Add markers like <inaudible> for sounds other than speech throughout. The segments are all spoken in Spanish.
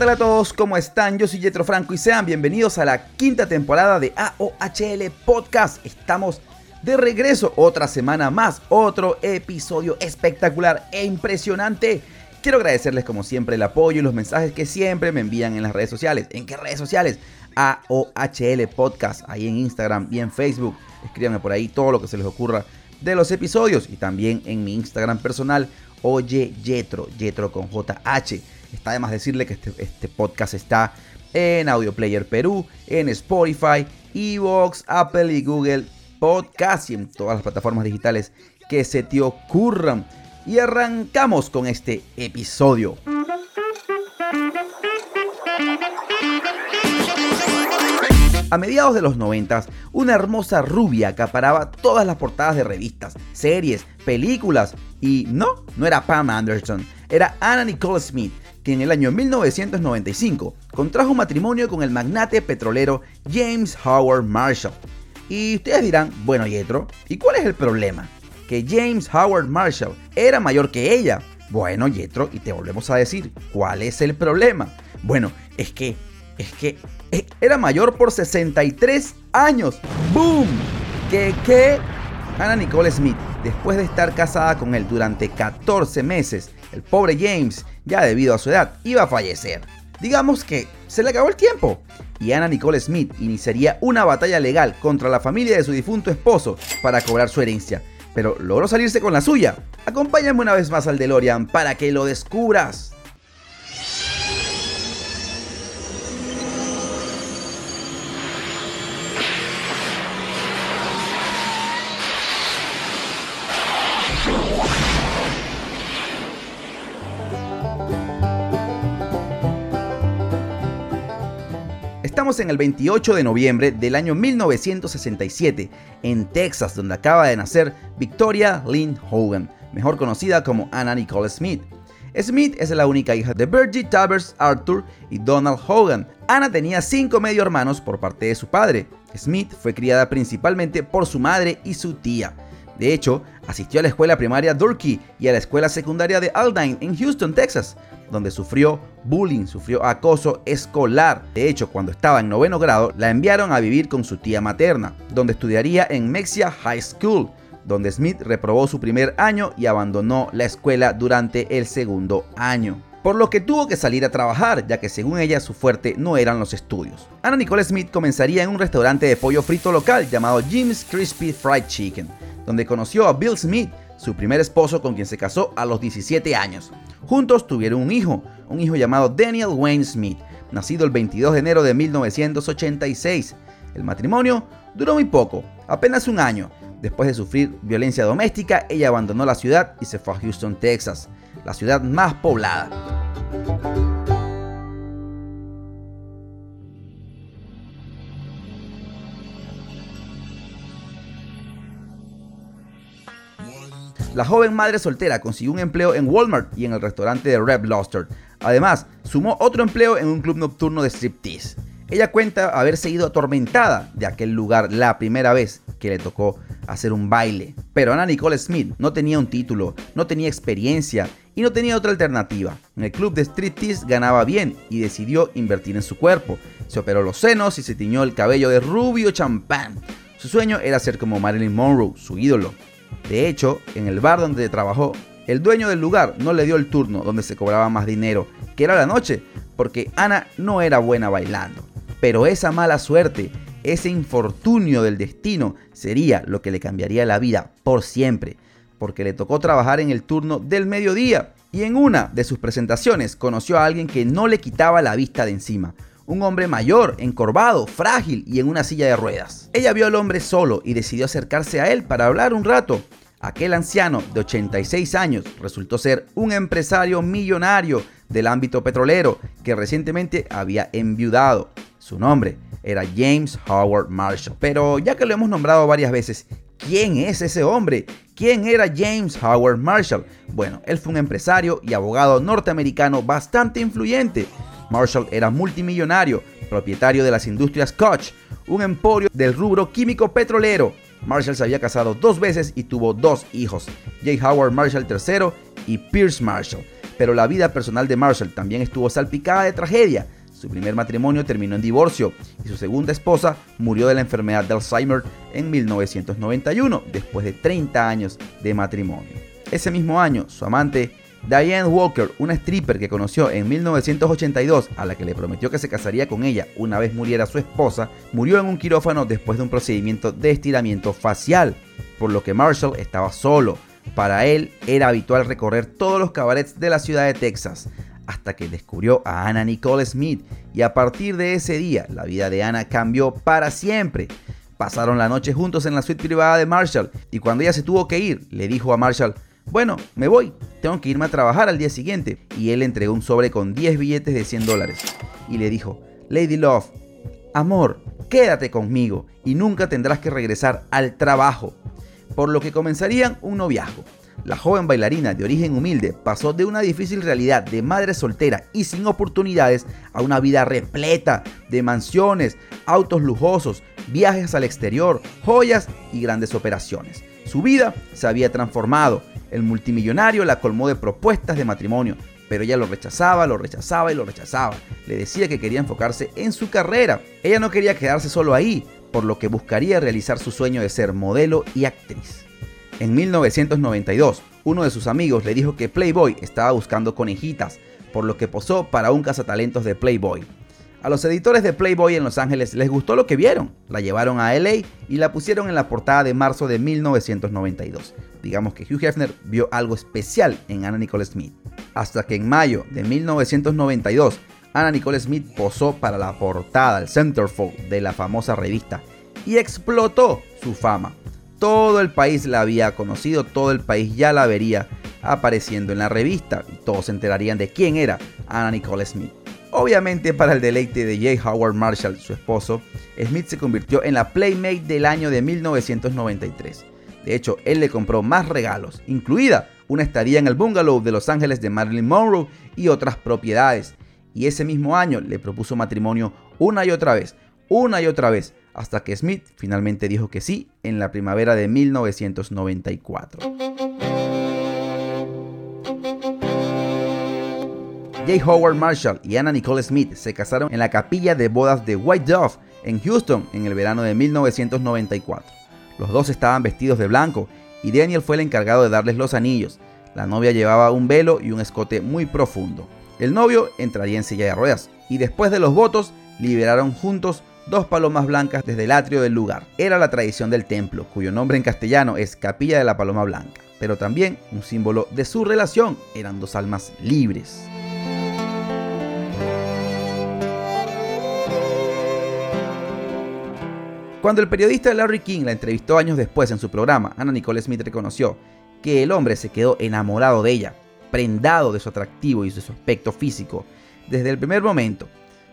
tal a todos? ¿Cómo están? Yo soy Jetro Franco y sean bienvenidos a la quinta temporada de AOHL Podcast. Estamos de regreso otra semana más, otro episodio espectacular e impresionante. Quiero agradecerles como siempre el apoyo y los mensajes que siempre me envían en las redes sociales. ¿En qué redes sociales? AOHL Podcast, ahí en Instagram y en Facebook. Escríbanme por ahí todo lo que se les ocurra de los episodios y también en mi Instagram personal, Oye Yetro, Yetro con JH. Está de más decirle que este, este, podcast está en Audio Player Perú, en Spotify, Evox, Apple y Google Podcast y en todas las plataformas digitales que se te ocurran. Y arrancamos con este episodio. A mediados de los 90, una hermosa rubia acaparaba todas las portadas de revistas, series, películas y no, no era Pam Anderson, era Anna Nicole Smith, que en el año 1995 contrajo matrimonio con el magnate petrolero James Howard Marshall. Y ustedes dirán, bueno Yetro, ¿y cuál es el problema? Que James Howard Marshall era mayor que ella. Bueno Yetro, y te volvemos a decir, ¿cuál es el problema? Bueno, es que, es que eh, era mayor por 63 años. ¡Boom! ¿Qué, qué? Anna Nicole Smith, después de estar casada con él durante 14 meses, el pobre James, ya debido a su edad, iba a fallecer. Digamos que se le acabó el tiempo y Anna Nicole Smith iniciaría una batalla legal contra la familia de su difunto esposo para cobrar su herencia, pero logró salirse con la suya. Acompáñame una vez más al DeLorean para que lo descubras. En el 28 de noviembre del año 1967, en Texas, donde acaba de nacer Victoria Lynn Hogan, mejor conocida como Anna Nicole Smith. Smith es la única hija de Virgie Tavers Arthur y Donald Hogan. Anna tenía cinco medio hermanos por parte de su padre. Smith fue criada principalmente por su madre y su tía. De hecho, asistió a la escuela primaria Durkee y a la escuela secundaria de Aldine en Houston, Texas, donde sufrió bullying, sufrió acoso escolar. De hecho, cuando estaba en noveno grado, la enviaron a vivir con su tía materna, donde estudiaría en Mexia High School, donde Smith reprobó su primer año y abandonó la escuela durante el segundo año por lo que tuvo que salir a trabajar, ya que según ella su fuerte no eran los estudios. Anna Nicole Smith comenzaría en un restaurante de pollo frito local llamado Jim's Crispy Fried Chicken, donde conoció a Bill Smith, su primer esposo con quien se casó a los 17 años. Juntos tuvieron un hijo, un hijo llamado Daniel Wayne Smith, nacido el 22 de enero de 1986. El matrimonio duró muy poco, apenas un año. Después de sufrir violencia doméstica, ella abandonó la ciudad y se fue a Houston, Texas, la ciudad más poblada. La joven madre soltera consiguió un empleo en Walmart y en el restaurante de Reb Lobster. Además, sumó otro empleo en un club nocturno de striptease. Ella cuenta haberse ido atormentada de aquel lugar la primera vez que le tocó hacer un baile. Pero Anna Nicole Smith no tenía un título, no tenía experiencia y no tenía otra alternativa. En el club de striptease ganaba bien y decidió invertir en su cuerpo. Se operó los senos y se tiñó el cabello de rubio champán. Su sueño era ser como Marilyn Monroe, su ídolo. De hecho, en el bar donde trabajó, el dueño del lugar no le dio el turno donde se cobraba más dinero, que era la noche, porque Ana no era buena bailando. Pero esa mala suerte, ese infortunio del destino, sería lo que le cambiaría la vida por siempre, porque le tocó trabajar en el turno del mediodía y en una de sus presentaciones conoció a alguien que no le quitaba la vista de encima, un hombre mayor, encorvado, frágil y en una silla de ruedas. Ella vio al hombre solo y decidió acercarse a él para hablar un rato. Aquel anciano de 86 años resultó ser un empresario millonario del ámbito petrolero que recientemente había enviudado. Su nombre era James Howard Marshall. Pero ya que lo hemos nombrado varias veces, ¿quién es ese hombre? ¿Quién era James Howard Marshall? Bueno, él fue un empresario y abogado norteamericano bastante influyente Marshall era multimillonario, propietario de las industrias Koch, un emporio del rubro químico petrolero. Marshall se había casado dos veces y tuvo dos hijos, J. Howard Marshall III y Pierce Marshall. Pero la vida personal de Marshall también estuvo salpicada de tragedia. Su primer matrimonio terminó en divorcio y su segunda esposa murió de la enfermedad de Alzheimer en 1991, después de 30 años de matrimonio. Ese mismo año, su amante Diane Walker, una stripper que conoció en 1982, a la que le prometió que se casaría con ella una vez muriera su esposa, murió en un quirófano después de un procedimiento de estiramiento facial, por lo que Marshall estaba solo. Para él era habitual recorrer todos los cabarets de la ciudad de Texas, hasta que descubrió a Anna Nicole Smith y a partir de ese día la vida de Anna cambió para siempre. Pasaron la noche juntos en la suite privada de Marshall y cuando ella se tuvo que ir, le dijo a Marshall, bueno, me voy, tengo que irme a trabajar al día siguiente. Y él entregó un sobre con 10 billetes de 100 dólares. Y le dijo, Lady Love, amor, quédate conmigo y nunca tendrás que regresar al trabajo. Por lo que comenzarían un noviazgo. La joven bailarina de origen humilde pasó de una difícil realidad de madre soltera y sin oportunidades a una vida repleta de mansiones, autos lujosos, viajes al exterior, joyas y grandes operaciones. Su vida se había transformado. El multimillonario la colmó de propuestas de matrimonio, pero ella lo rechazaba, lo rechazaba y lo rechazaba. Le decía que quería enfocarse en su carrera. Ella no quería quedarse solo ahí, por lo que buscaría realizar su sueño de ser modelo y actriz. En 1992, uno de sus amigos le dijo que Playboy estaba buscando conejitas, por lo que posó para un cazatalentos de Playboy. A los editores de Playboy en Los Ángeles les gustó lo que vieron, la llevaron a LA y la pusieron en la portada de marzo de 1992. Digamos que Hugh Hefner vio algo especial en Anna Nicole Smith. Hasta que en mayo de 1992, Anna Nicole Smith posó para la portada, el centerfold de la famosa revista, y explotó su fama. Todo el país la había conocido, todo el país ya la vería apareciendo en la revista y todos se enterarían de quién era Anna Nicole Smith. Obviamente para el deleite de J. Howard Marshall, su esposo, Smith se convirtió en la Playmate del año de 1993. De hecho, él le compró más regalos, incluida una estadía en el bungalow de Los Ángeles de Marilyn Monroe y otras propiedades. Y ese mismo año le propuso matrimonio una y otra vez, una y otra vez, hasta que Smith finalmente dijo que sí en la primavera de 1994. J. Howard Marshall y Anna Nicole Smith se casaron en la capilla de bodas de White Dove en Houston en el verano de 1994. Los dos estaban vestidos de blanco y Daniel fue el encargado de darles los anillos. La novia llevaba un velo y un escote muy profundo. El novio entraría en silla de ruedas y después de los votos liberaron juntos dos palomas blancas desde el atrio del lugar. Era la tradición del templo, cuyo nombre en castellano es Capilla de la Paloma Blanca, pero también un símbolo de su relación. Eran dos almas libres. Cuando el periodista Larry King la entrevistó años después en su programa, Anna Nicole Smith reconoció que el hombre se quedó enamorado de ella, prendado de su atractivo y de su aspecto físico desde el primer momento,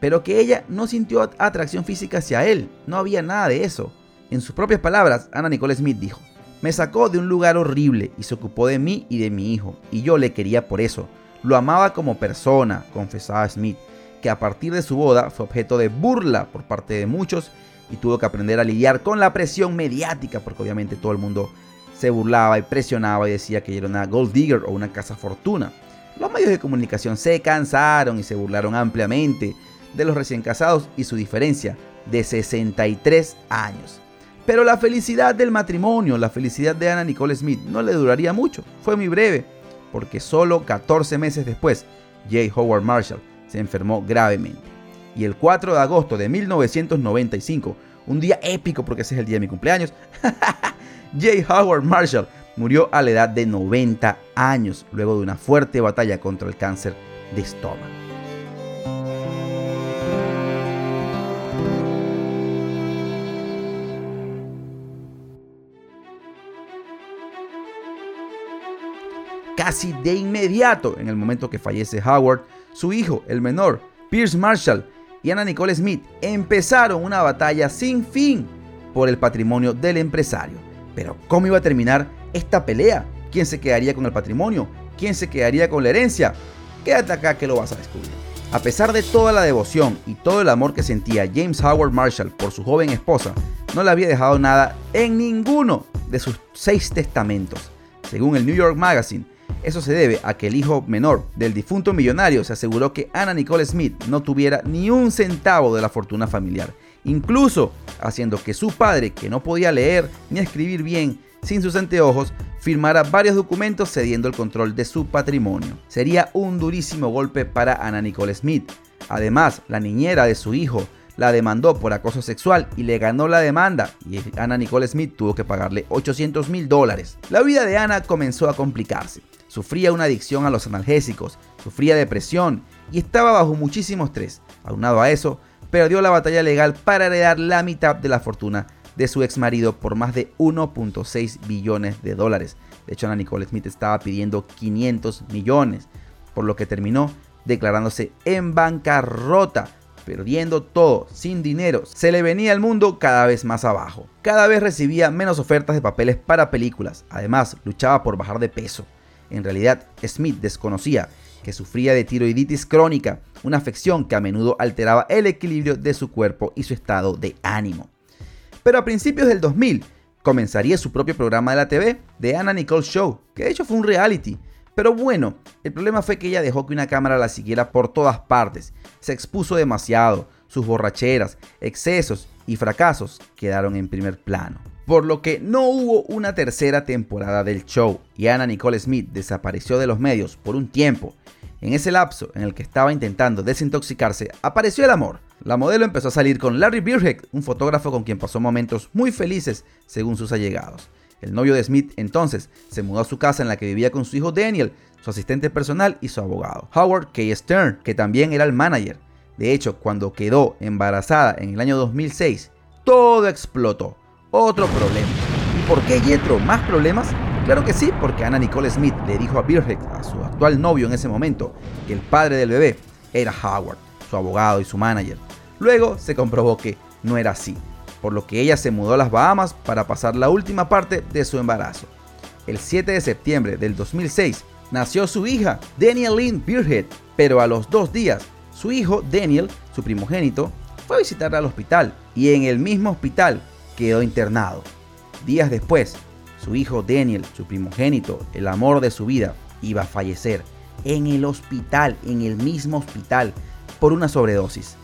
pero que ella no sintió atracción física hacia él, no había nada de eso. En sus propias palabras, Anna Nicole Smith dijo, me sacó de un lugar horrible y se ocupó de mí y de mi hijo, y yo le quería por eso. Lo amaba como persona, confesaba Smith, que a partir de su boda fue objeto de burla por parte de muchos y tuvo que aprender a lidiar con la presión mediática, porque obviamente todo el mundo se burlaba y presionaba y decía que era una gold digger o una casa fortuna. Los medios de comunicación se cansaron y se burlaron ampliamente de los recién casados y su diferencia de 63 años. Pero la felicidad del matrimonio, la felicidad de Anna Nicole Smith no le duraría mucho, fue muy breve, porque solo 14 meses después, J. Howard Marshall se enfermó gravemente y el 4 de agosto de 1995, un día épico porque ese es el día de mi cumpleaños, <laughs> J. Howard Marshall murió a la edad de 90 años luego de una fuerte batalla contra el cáncer de estómago. Casi de inmediato, en el momento que fallece Howard, su hijo, el menor, Pierce Marshall, y Anna Nicole Smith empezaron una batalla sin fin por el patrimonio del empresario. Pero ¿cómo iba a terminar esta pelea? ¿Quién se quedaría con el patrimonio? ¿Quién se quedaría con la herencia? Quédate acá que lo vas a descubrir. A pesar de toda la devoción y todo el amor que sentía James Howard Marshall por su joven esposa, no le había dejado nada en ninguno de sus seis testamentos. Según el New York Magazine, Eso se debe a que el hijo menor del difunto millonario se aseguró que Anna Nicole Smith no tuviera ni un centavo de la fortuna familiar, incluso haciendo que su padre, que no podía leer ni escribir bien sin sus anteojos, firmara varios documentos cediendo el control de su patrimonio. Sería un durísimo golpe para Anna Nicole Smith. Además, la niñera de su hijo la demandó por acoso sexual y le ganó la demanda y Anna Nicole Smith tuvo que pagarle 800 mil dólares. La vida de Anna comenzó a complicarse. Sufría una adicción a los analgésicos, sufría depresión y estaba bajo muchísimo estrés. Aunado a eso, perdió la batalla legal para heredar la mitad de la fortuna de su ex marido por más de 1.6 billones de dólares. De hecho, Ana Nicole Smith estaba pidiendo 500 millones, por lo que terminó declarándose en bancarrota, perdiendo todo, sin dinero. Se le venía el mundo cada vez más abajo. Cada vez recibía menos ofertas de papeles para películas. Además, luchaba por bajar de peso. En realidad, Smith desconocía que sufría de tiroiditis crónica, una afección que a menudo alteraba el equilibrio de su cuerpo y su estado de ánimo. Pero a principios del 2000 comenzaría su propio programa de la TV, The Anna Nicole Show, que de hecho fue un reality. Pero bueno, el problema fue que ella dejó que una cámara la siguiera por todas partes, se expuso demasiado, sus borracheras, excesos y fracasos quedaron en primer plano por lo que no hubo una tercera temporada del show y Anna Nicole Smith desapareció de los medios por un tiempo. En ese lapso en el que estaba intentando desintoxicarse, apareció el amor. La modelo empezó a salir con Larry Birheck, un fotógrafo con quien pasó momentos muy felices según sus allegados. El novio de Smith entonces se mudó a su casa en la que vivía con su hijo Daniel, su asistente personal y su abogado, Howard K. Stern, que también era el manager. De hecho, cuando quedó embarazada en el año 2006, todo explotó. Otro problema. ¿Y por qué Yetro? ¿Más problemas? Claro que sí, porque Anna Nicole Smith le dijo a Birheck, a su actual novio en ese momento, que el padre del bebé era Howard, su abogado y su manager. Luego se comprobó que no era así, por lo que ella se mudó a las Bahamas para pasar la última parte de su embarazo. El 7 de septiembre del 2006 nació su hija, Daniel Lynn Birhead, pero a los dos días, su hijo, Daniel, su primogénito, fue a visitarla al hospital y en el mismo hospital quedó internado. Días después, su hijo Daniel, su primogénito, el amor de su vida, iba a fallecer en el hospital, en el mismo hospital, por una sobredosis.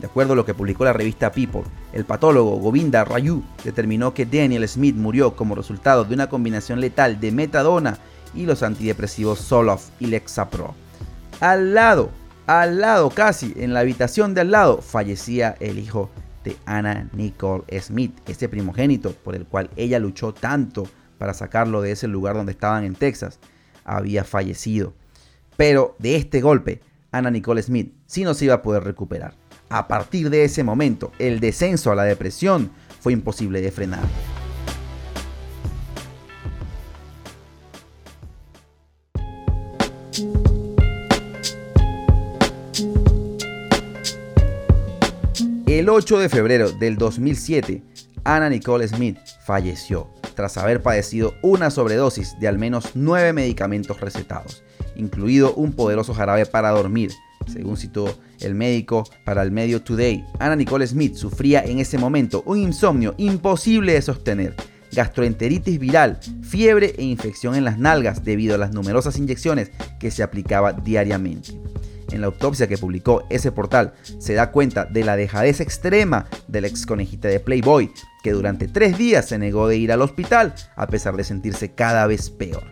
De acuerdo a lo que publicó la revista People, el patólogo Govinda Rayu determinó que Daniel Smith murió como resultado de una combinación letal de metadona y los antidepresivos Zoloft y Lexapro. Al lado, al lado casi, en la habitación de al lado, fallecía el hijo de Anna Nicole Smith, ese primogénito por el cual ella luchó tanto para sacarlo de ese lugar donde estaban en Texas, había fallecido. Pero de este golpe, Anna Nicole Smith sí no se iba a poder recuperar. A partir de ese momento, el descenso a la depresión fue imposible de frenar. El 8 de febrero del 2007, Anna Nicole Smith falleció tras haber padecido una sobredosis de al menos nueve medicamentos recetados, incluido un poderoso jarabe para dormir. Según citó el médico para el medio Today, Anna Nicole Smith sufría en ese momento un insomnio imposible de sostener, gastroenteritis viral, fiebre e infección en las nalgas debido a las numerosas inyecciones que se aplicaba diariamente en la autopsia que publicó ese portal, se da cuenta de la dejadez extrema del ex conejita de Playboy, que durante tres días se negó de ir al hospital a pesar de sentirse cada vez peor.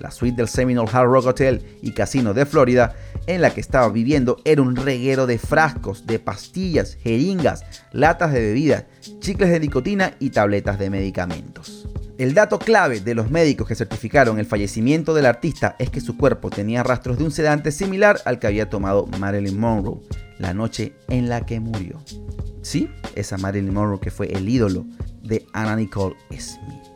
La suite del Seminole Hard Rock Hotel y Casino de Florida, en la que estaba viviendo, era un reguero de frascos, de pastillas, jeringas, latas de bebidas, chicles de nicotina y tabletas de medicamentos. El dato clave de los médicos que certificaron el fallecimiento del artista es que su cuerpo tenía rastros de un sedante similar al que había tomado Marilyn Monroe la noche en la que murió. Sí, esa Marilyn Monroe que fue el ídolo de Anna Nicole Smith.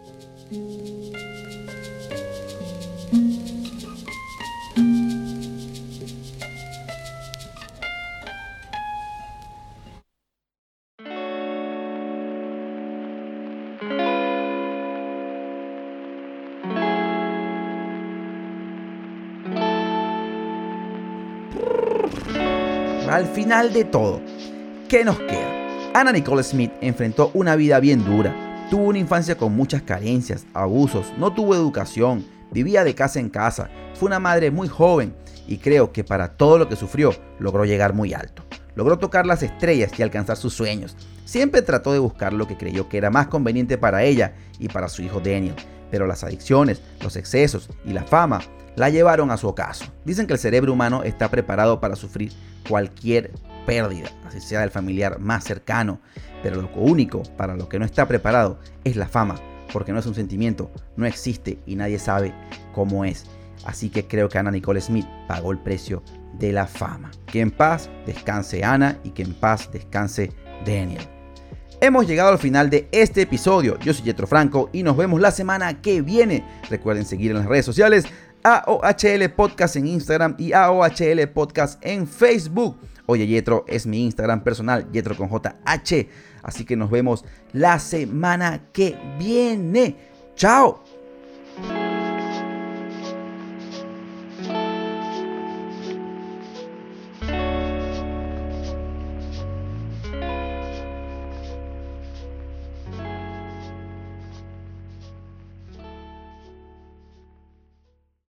Al final de todo, ¿qué nos queda? Anna Nicole Smith enfrentó una vida bien dura. Tuvo una infancia con muchas carencias, abusos, no tuvo educación, vivía de casa en casa, fue una madre muy joven y creo que para todo lo que sufrió logró llegar muy alto. Logró tocar las estrellas y alcanzar sus sueños. Siempre trató de buscar lo que creyó que era más conveniente para ella y para su hijo Daniel, pero las adicciones, los excesos y la fama la llevaron a su ocaso. Dicen que el cerebro humano está preparado para sufrir cualquier pérdida, así sea del familiar más cercano, pero lo único para lo que no está preparado es la fama, porque no es un sentimiento, no existe y nadie sabe cómo es. Así que creo que Ana Nicole Smith pagó el precio de la fama. Que en paz descanse Ana y que en paz descanse Daniel. Hemos llegado al final de este episodio. Yo soy Jetro Franco y nos vemos la semana que viene. Recuerden seguir en las redes sociales AOHL Podcast en Instagram y AOHL Podcast en Facebook. Oye, Yetro es mi Instagram personal, Yetro con JH. Así que nos vemos la semana que viene. ¡Chao!